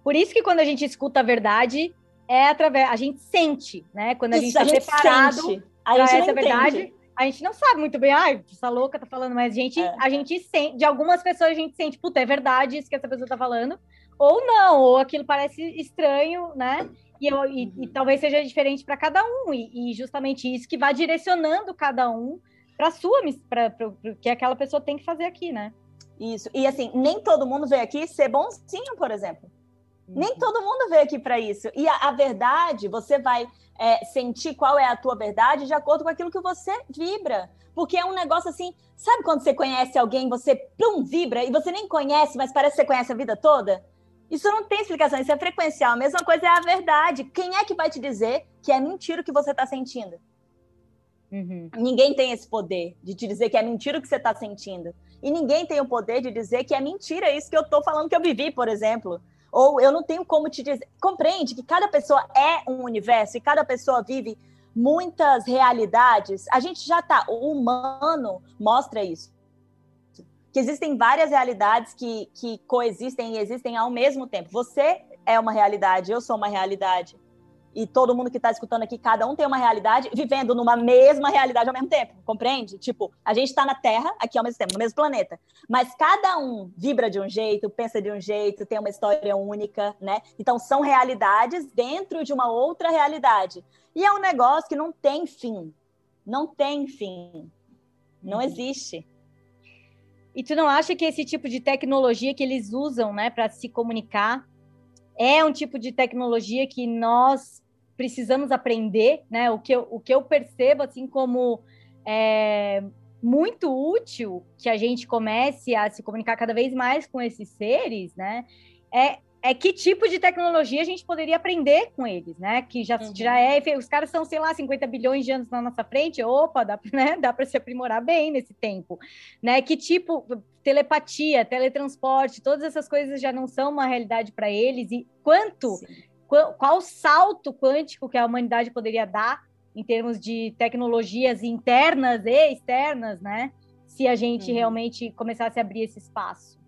Por isso que quando a gente escuta a verdade, é através. A gente sente, né? Quando a Isso, gente está preparado para essa verdade, a gente não sabe muito bem, ai, essa louca tá falando, mas a gente, é. a gente sente, de algumas pessoas a gente sente, puta, é verdade isso que essa pessoa tá falando, ou não, ou aquilo parece estranho, né? E, eu, e, e uhum. talvez seja diferente para cada um, e, e, justamente isso que vai direcionando cada um para sua para o que aquela pessoa tem que fazer aqui, né? Isso. E assim, nem todo mundo veio aqui ser bonzinho, por exemplo. Nem todo mundo veio aqui para isso. E a, a, verdade, você vai é, sentir qual é a tua verdade de acordo com aquilo que você vibra. Porque é um negócio assim, sabe quando você conhece alguém, você plum, vibra e você nem conhece, mas parece que você conhece a vida toda? Isso não tem explicação, isso é frequencial. A mesma coisa é a verdade. Quem é que vai te dizer que é mentira o que você está sentindo? Uhum. Ninguém tem esse poder de te dizer que é mentira o que você está sentindo. E ninguém tem o poder de dizer que é mentira isso que eu estou falando que eu vivi, por exemplo. Ou eu não tenho como te dizer. Compreende que cada pessoa é um universo e cada pessoa vive muitas realidades. A gente já está. O humano mostra isso. Que existem várias realidades que, que coexistem e existem ao mesmo tempo. Você é uma realidade, eu sou uma realidade e todo mundo que está escutando aqui, cada um tem uma realidade, vivendo numa mesma realidade ao mesmo tempo, compreende? Tipo, a gente está na Terra, aqui ao mesmo tempo, no mesmo planeta, mas cada um vibra de um jeito, pensa de um jeito, tem uma história única, né? Então são realidades dentro de uma outra realidade. E é um negócio que não tem fim. Não tem fim. Não uhum. existe. E tu não acha que esse tipo de tecnologia que eles usam, né, para se comunicar, é um tipo de tecnologia que nós precisamos aprender, né? O que eu, o que eu percebo, assim, como é, muito útil que a gente comece a se comunicar cada vez mais com esses seres, né? É, é que tipo de tecnologia a gente poderia aprender com eles, né? Que já, uhum. já é, os caras são, sei lá, 50 bilhões de anos na nossa frente, opa, dá, né? dá para se aprimorar bem nesse tempo, né? Que tipo, telepatia, teletransporte, todas essas coisas já não são uma realidade para eles e quanto qual, qual salto quântico que a humanidade poderia dar em termos de tecnologias internas e externas, né? Se a gente uhum. realmente começasse a abrir esse espaço.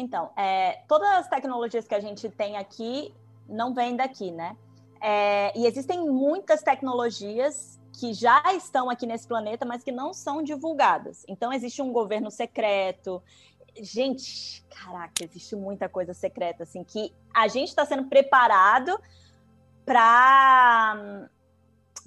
Então, é, todas as tecnologias que a gente tem aqui não vêm daqui, né? É, e existem muitas tecnologias que já estão aqui nesse planeta, mas que não são divulgadas. Então, existe um governo secreto, gente, caraca, existe muita coisa secreta, assim, que a gente está sendo preparado para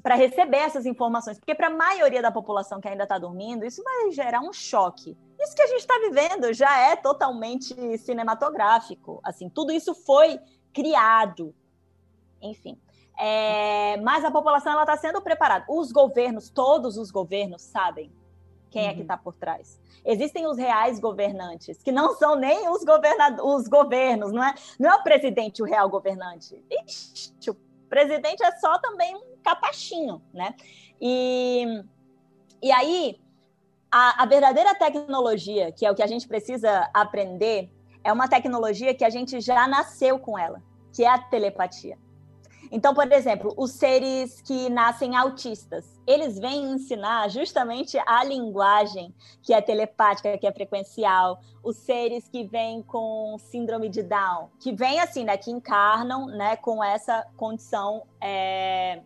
para receber essas informações, porque para a maioria da população que ainda está dormindo, isso vai gerar um choque. Isso que a gente está vivendo já é totalmente cinematográfico, assim, tudo isso foi criado, enfim. É, mas a população ela está sendo preparada. Os governos, todos os governos sabem quem uhum. é que está uhum. por trás. Existem os reais governantes, que não são nem os, os governos, não é, não é o presidente o real governante. Ixi, o presidente é só também um capachinho, né? E, e aí, a, a verdadeira tecnologia, que é o que a gente precisa aprender, é uma tecnologia que a gente já nasceu com ela, que é a telepatia. Então, por exemplo, os seres que nascem autistas, eles vêm ensinar justamente a linguagem que é telepática, que é frequencial. Os seres que vêm com síndrome de Down, que vêm assim, né, que encarnam, né, com essa condição é,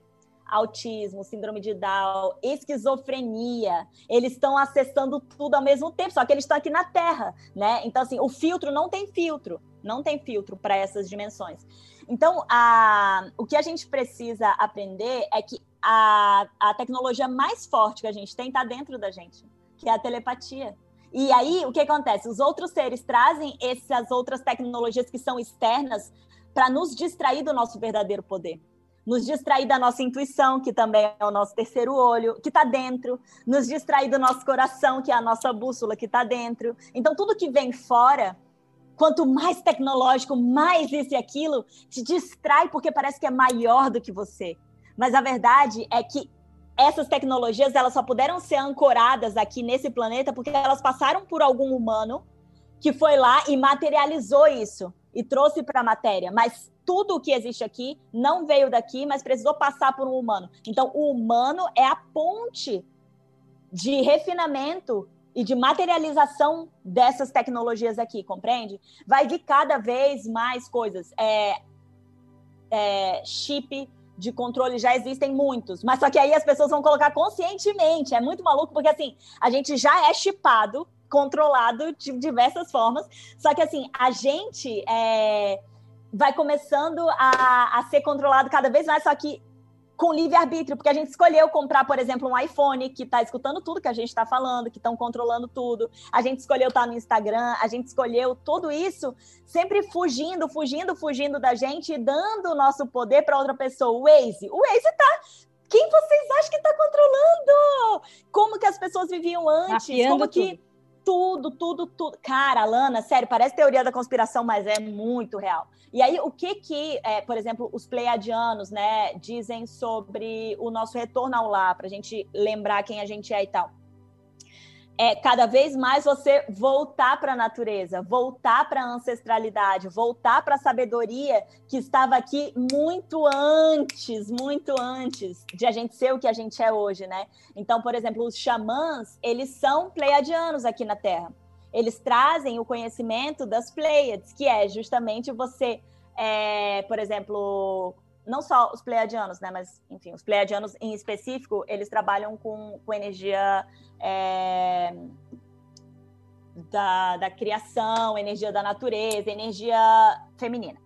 autismo, síndrome de Down, esquizofrenia, eles estão acessando tudo ao mesmo tempo, só que eles estão aqui na Terra, né? Então, assim, o filtro não tem filtro, não tem filtro para essas dimensões. Então, a, o que a gente precisa aprender é que a, a tecnologia mais forte que a gente tem está dentro da gente, que é a telepatia. E aí, o que acontece? Os outros seres trazem essas outras tecnologias que são externas para nos distrair do nosso verdadeiro poder nos distrair da nossa intuição, que também é o nosso terceiro olho, que está dentro, nos distrair do nosso coração, que é a nossa bússola, que está dentro. Então, tudo que vem fora, quanto mais tecnológico, mais isso e aquilo, te distrai porque parece que é maior do que você. Mas a verdade é que essas tecnologias elas só puderam ser ancoradas aqui nesse planeta porque elas passaram por algum humano que foi lá e materializou isso e trouxe para a matéria. Mas tudo o que existe aqui não veio daqui, mas precisou passar por um humano. Então, o humano é a ponte de refinamento e de materialização dessas tecnologias aqui, compreende? Vai vir cada vez mais coisas. É, é, chip de controle já existem muitos, mas só que aí as pessoas vão colocar conscientemente. É muito maluco, porque assim, a gente já é chipado, controlado de diversas formas, só que assim, a gente é, vai começando a, a ser controlado cada vez mais, só que com livre-arbítrio, porque a gente escolheu comprar, por exemplo, um iPhone que está escutando tudo que a gente está falando, que estão controlando tudo. A gente escolheu estar tá no Instagram, a gente escolheu tudo isso, sempre fugindo, fugindo, fugindo da gente e dando o nosso poder para outra pessoa. O Waze, o Waze está quem vocês acham que está controlando? Como que as pessoas viviam antes? Como que tudo tudo, tudo, tudo. Cara, Lana, sério, parece teoria da conspiração, mas é muito real. E aí, o que que, é, por exemplo, os pleiadianos, né, dizem sobre o nosso retorno ao lar, para a gente lembrar quem a gente é e tal? É cada vez mais você voltar para a natureza, voltar para a ancestralidade, voltar para a sabedoria que estava aqui muito antes, muito antes de a gente ser o que a gente é hoje, né? Então, por exemplo, os xamãs, eles são pleiadianos aqui na Terra. Eles trazem o conhecimento das Pleiades, que é justamente você, é, por exemplo, não só os pleiadianos, né? Mas, enfim, os pleiadianos em específico, eles trabalham com, com energia é, da, da criação, energia da natureza, energia feminina.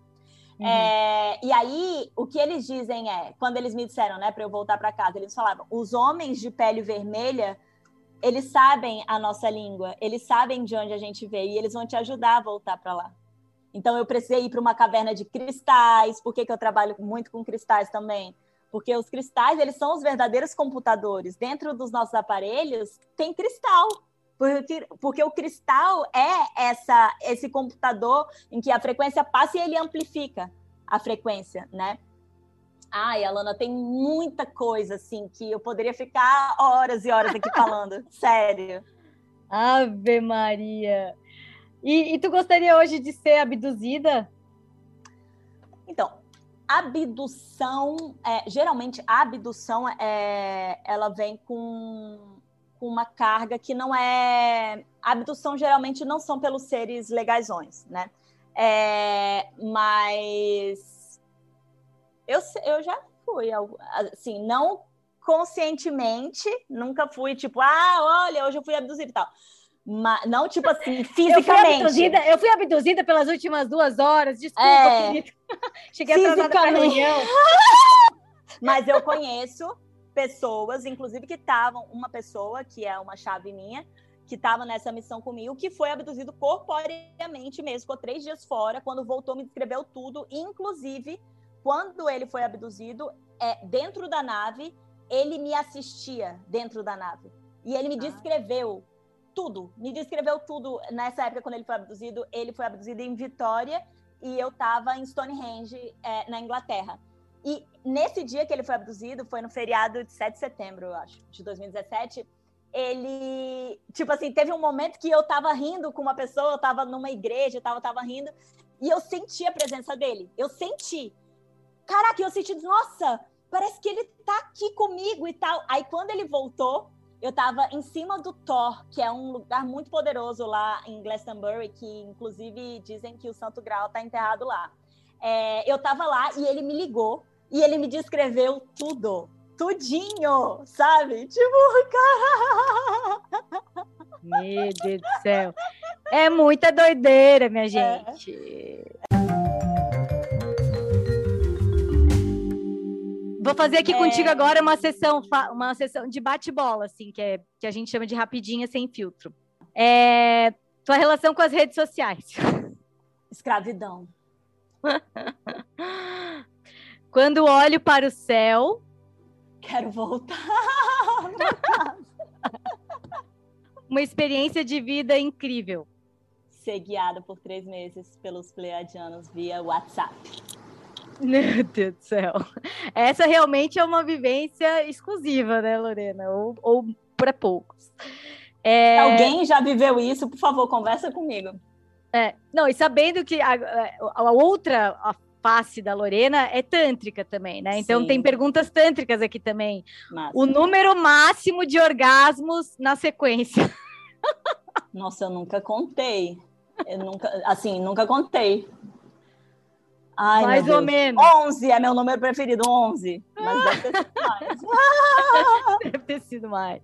Uhum. É, e aí, o que eles dizem é, quando eles me disseram, né, para eu voltar para casa, eles falavam: os homens de pele vermelha, eles sabem a nossa língua, eles sabem de onde a gente veio e eles vão te ajudar a voltar para lá. Então, eu precisei ir para uma caverna de cristais. Por que, que eu trabalho muito com cristais também? Porque os cristais, eles são os verdadeiros computadores. Dentro dos nossos aparelhos, tem cristal. Porque, porque o cristal é essa, esse computador em que a frequência passa e ele amplifica a frequência, né? Ai, Alana, tem muita coisa, assim, que eu poderia ficar horas e horas aqui falando. Sério. Ave Maria! E, e tu gostaria hoje de ser abduzida? Então, abdução, é, geralmente a abdução é, ela vem com, com, uma carga que não é. Abdução geralmente não são pelos seres legaiões, né? É, mas eu, eu já fui, assim, não conscientemente, nunca fui tipo, ah, olha, hoje eu fui abduzida e tal. Mas, não, tipo assim, fisicamente. Eu fui, abduzida, eu fui abduzida pelas últimas duas horas. Desculpa, é, querido. Cheguei atrasada reunião. Mas eu conheço pessoas, inclusive que estavam, uma pessoa que é uma chave minha, que estava nessa missão comigo, que foi abduzido corporeamente mesmo, ficou três dias fora, quando voltou me descreveu tudo, inclusive quando ele foi abduzido, é, dentro da nave, ele me assistia dentro da nave. E ele me ah. descreveu tudo, me descreveu tudo. Nessa época, quando ele foi abduzido, ele foi abduzido em Vitória e eu estava em Stonehenge, é, na Inglaterra. E nesse dia que ele foi abduzido, foi no feriado de 7 de setembro, eu acho, de 2017, ele, tipo assim, teve um momento que eu tava rindo com uma pessoa, eu tava numa igreja, eu tava, tava rindo, e eu senti a presença dele. Eu senti. caraca, eu senti, nossa, parece que ele tá aqui comigo e tal. Aí quando ele voltou, eu estava em cima do Thor, que é um lugar muito poderoso lá em Glastonbury, que inclusive dizem que o Santo Graal está enterrado lá. É, eu estava lá e ele me ligou e ele me descreveu tudo, tudinho, sabe? Tipo, cara. Meu Deus do céu. É muita doideira, minha é. gente. É. Vou fazer aqui é... contigo agora uma sessão, uma sessão de bate-bola, assim, que, é, que a gente chama de rapidinha sem filtro. É, tua relação com as redes sociais. Escravidão. Quando olho para o céu. Quero voltar. uma experiência de vida incrível. Ser guiada por três meses pelos pleiadianos via WhatsApp. Meu Deus do céu. Essa realmente é uma vivência exclusiva, né, Lorena? Ou, ou para poucos. É... Alguém já viveu isso? Por favor, conversa comigo. É, não, e sabendo que a, a outra a face da Lorena é tântrica também, né? Então Sim. tem perguntas tântricas aqui também. O número máximo de orgasmos na sequência. Nossa, eu nunca contei. Eu nunca, assim, nunca contei. Ai, Mais ou menos. 11 é meu número preferido, 11. Mas deve ter sido mais. deve ter sido mais.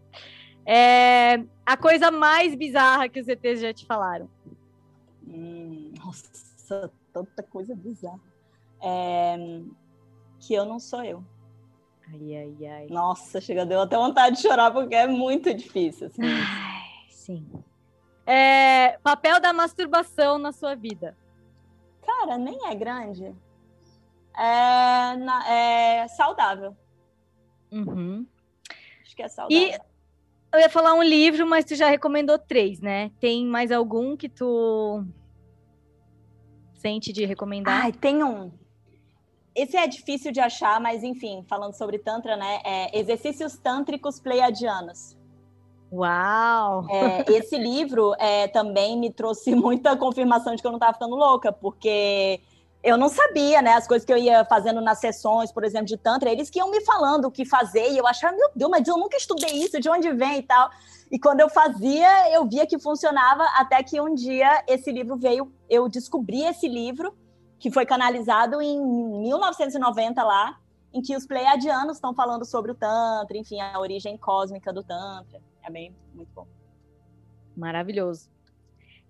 É, a coisa mais bizarra que os ETs já te falaram. Hum, nossa, tanta coisa bizarra. É, que eu não sou eu. Ai, ai, ai. Nossa, chega, deu até vontade de chorar porque é muito difícil. Assim. Ai, sim. É, papel da masturbação na sua vida. Cara, nem é grande. É, na, é saudável. Uhum. Acho que é saudável. E eu ia falar um livro, mas tu já recomendou três, né? Tem mais algum que tu sente de recomendar? Ai, tem um. Esse é difícil de achar, mas enfim, falando sobre Tantra, né? É Exercícios Tântricos Pleiadianos. Uau! É, esse livro é, também me trouxe muita confirmação de que eu não estava ficando louca, porque eu não sabia, né, as coisas que eu ia fazendo nas sessões, por exemplo, de Tantra, eles que iam me falando o que fazer, e eu achava, meu Deus, mas eu nunca estudei isso, de onde vem e tal. E quando eu fazia, eu via que funcionava, até que um dia esse livro veio, eu descobri esse livro, que foi canalizado em 1990 lá, em que os pleiadianos estão falando sobre o Tantra, enfim, a origem cósmica do Tantra. É bem, muito bom. Maravilhoso.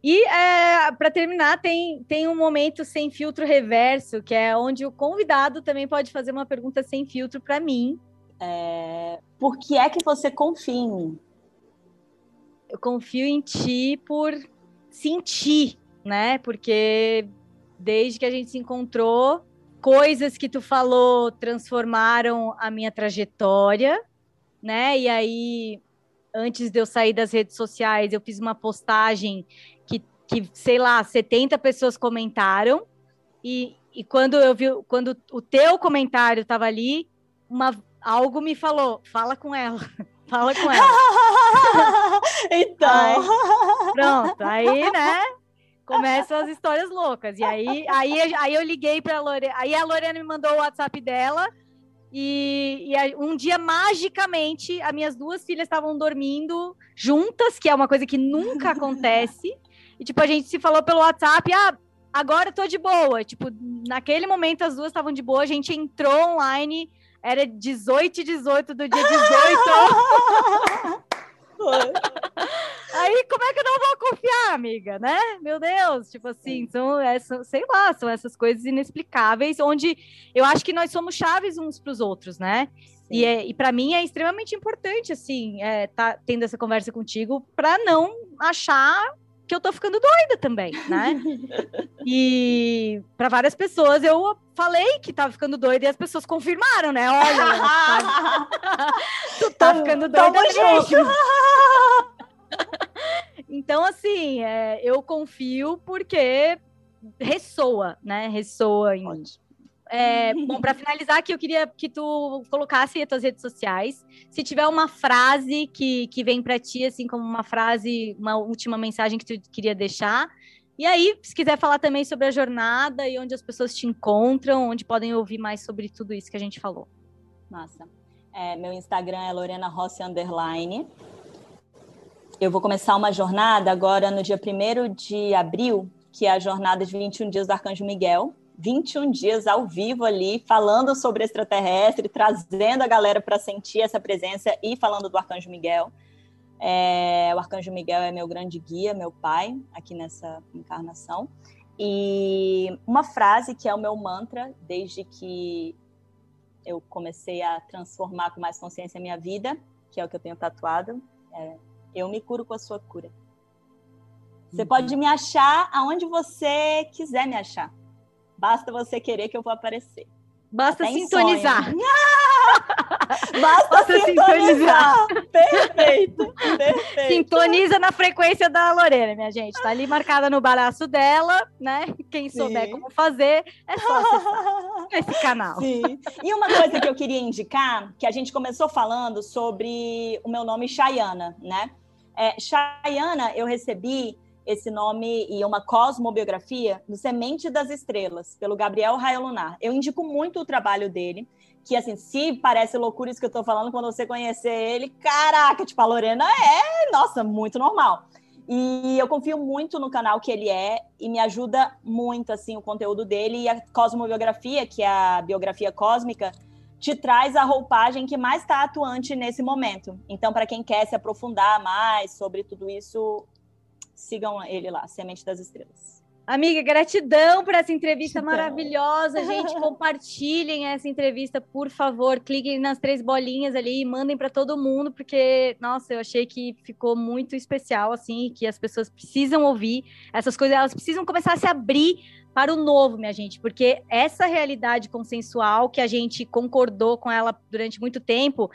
E é, para terminar, tem, tem um momento sem filtro reverso, que é onde o convidado também pode fazer uma pergunta sem filtro para mim. É, por que é que você confia em mim? Eu confio em ti por sentir, né? Porque desde que a gente se encontrou, coisas que tu falou transformaram a minha trajetória, né? E aí antes de eu sair das redes sociais, eu fiz uma postagem que, que sei lá, 70 pessoas comentaram. E, e quando eu vi, quando o teu comentário estava ali, uma, algo me falou: fala com ela, fala com ela. então. Aí, pronto, aí, né? Começam as histórias loucas. E aí, aí, aí eu liguei para a Lorena. Aí a Lorena me mandou o WhatsApp dela. E, e, um dia, magicamente, as minhas duas filhas estavam dormindo juntas, que é uma coisa que nunca acontece. E, tipo, a gente se falou pelo WhatsApp, ah, agora eu tô de boa. Tipo, naquele momento as duas estavam de boa, a gente entrou online, era 18 e 18 do dia 18. Aí, como é que eu não vou confiar, amiga, né? Meu Deus, tipo assim, são essas, sei lá, são essas coisas inexplicáveis, onde eu acho que nós somos chaves uns para os outros, né? Sim. E, é, e para mim é extremamente importante, assim, é, tá tendo essa conversa contigo, para não achar que eu tô ficando doida também, né? e para várias pessoas eu falei que tava ficando doida e as pessoas confirmaram, né? Olha, tá... tu tá ficando doida mesmo. então, assim, é, eu confio porque ressoa, né? Ressoa em mim. É, bom, para finalizar aqui, eu queria que tu colocasse as tuas redes sociais. Se tiver uma frase que, que vem para ti, assim, como uma frase, uma última mensagem que tu queria deixar, E aí, se quiser falar também sobre a jornada e onde as pessoas te encontram, onde podem ouvir mais sobre tudo isso que a gente falou. Massa. É, meu Instagram é Lorena Rossi Underline. Eu vou começar uma jornada agora no dia 1 de abril, que é a jornada de 21 dias do Arcanjo Miguel. 21 dias ao vivo ali, falando sobre extraterrestre, trazendo a galera para sentir essa presença e falando do Arcanjo Miguel. É, o Arcanjo Miguel é meu grande guia, meu pai, aqui nessa encarnação. E uma frase que é o meu mantra desde que eu comecei a transformar com mais consciência a minha vida, que é o que eu tenho tatuado, é, eu me curo com a sua cura. Você uhum. pode me achar aonde você quiser me achar. Basta você querer que eu vou aparecer. Basta Até sintonizar. Basta, Basta sintonizar. sintonizar. Perfeito, perfeito. Sintoniza na frequência da Lorena, minha gente. Tá ali marcada no baraço dela, né? Quem souber Sim. como fazer, é só acessar esse canal. Sim. E uma coisa que eu queria indicar, que a gente começou falando sobre o meu nome Chayana, né? É, Chayana, eu recebi esse nome e uma cosmobiografia do Semente das Estrelas, pelo Gabriel Raio Lunar. Eu indico muito o trabalho dele, que assim, se parece loucura isso que eu tô falando, quando você conhecer ele, caraca, tipo, a Lorena é, nossa, muito normal. E eu confio muito no canal que ele é e me ajuda muito, assim, o conteúdo dele e a cosmobiografia, que é a biografia cósmica, te traz a roupagem que mais está atuante nesse momento. Então, para quem quer se aprofundar mais sobre tudo isso, sigam ele lá, Semente das Estrelas. Amiga, gratidão por essa entrevista gratidão. maravilhosa, gente. Compartilhem essa entrevista, por favor. Cliquem nas três bolinhas ali e mandem para todo mundo, porque, nossa, eu achei que ficou muito especial, assim, que as pessoas precisam ouvir essas coisas, elas precisam começar a se abrir para o novo, minha gente, porque essa realidade consensual que a gente concordou com ela durante muito tempo,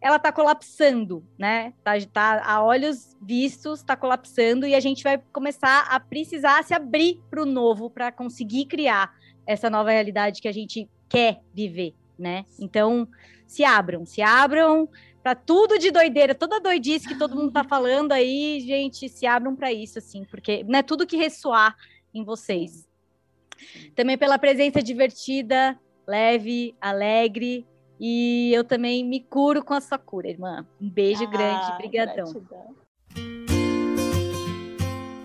ela está colapsando, né? Tá, tá, a olhos vistos, está colapsando e a gente vai começar a precisar se abrir para o novo para conseguir criar essa nova realidade que a gente quer viver, né? Então, se abram, se abram para tudo de doideira, toda doidice que todo mundo está falando aí, gente, se abram para isso, assim, porque não é tudo que ressoar em vocês. Também pela presença divertida, leve, alegre, e eu também me curo com a sua cura, irmã. Um beijo ah, grande, brigadão. Gratidão.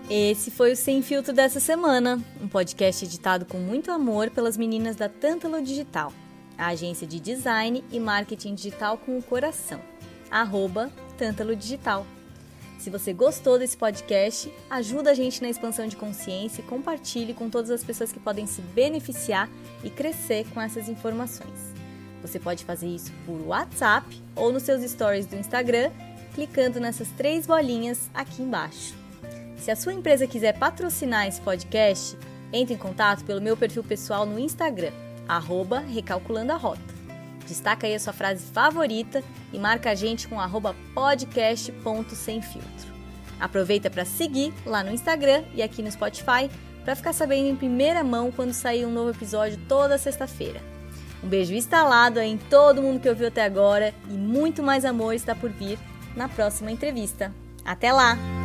Esse foi o Sem Filtro dessa semana, um podcast editado com muito amor pelas meninas da Tântalo Digital, a agência de design e marketing digital com o coração. Arroba Tântalo Digital. Se você gostou desse podcast, ajuda a gente na expansão de consciência e compartilhe com todas as pessoas que podem se beneficiar e crescer com essas informações. Você pode fazer isso por WhatsApp ou nos seus stories do Instagram, clicando nessas três bolinhas aqui embaixo. Se a sua empresa quiser patrocinar esse podcast, entre em contato pelo meu perfil pessoal no Instagram, arroba Recalculando a Rota. Destaca aí a sua frase favorita e marca a gente com arroba podcast.semfiltro. Aproveita para seguir lá no Instagram e aqui no Spotify para ficar sabendo em primeira mão quando sair um novo episódio toda sexta-feira. Um beijo instalado em todo mundo que ouviu até agora e muito mais amor está por vir na próxima entrevista. Até lá!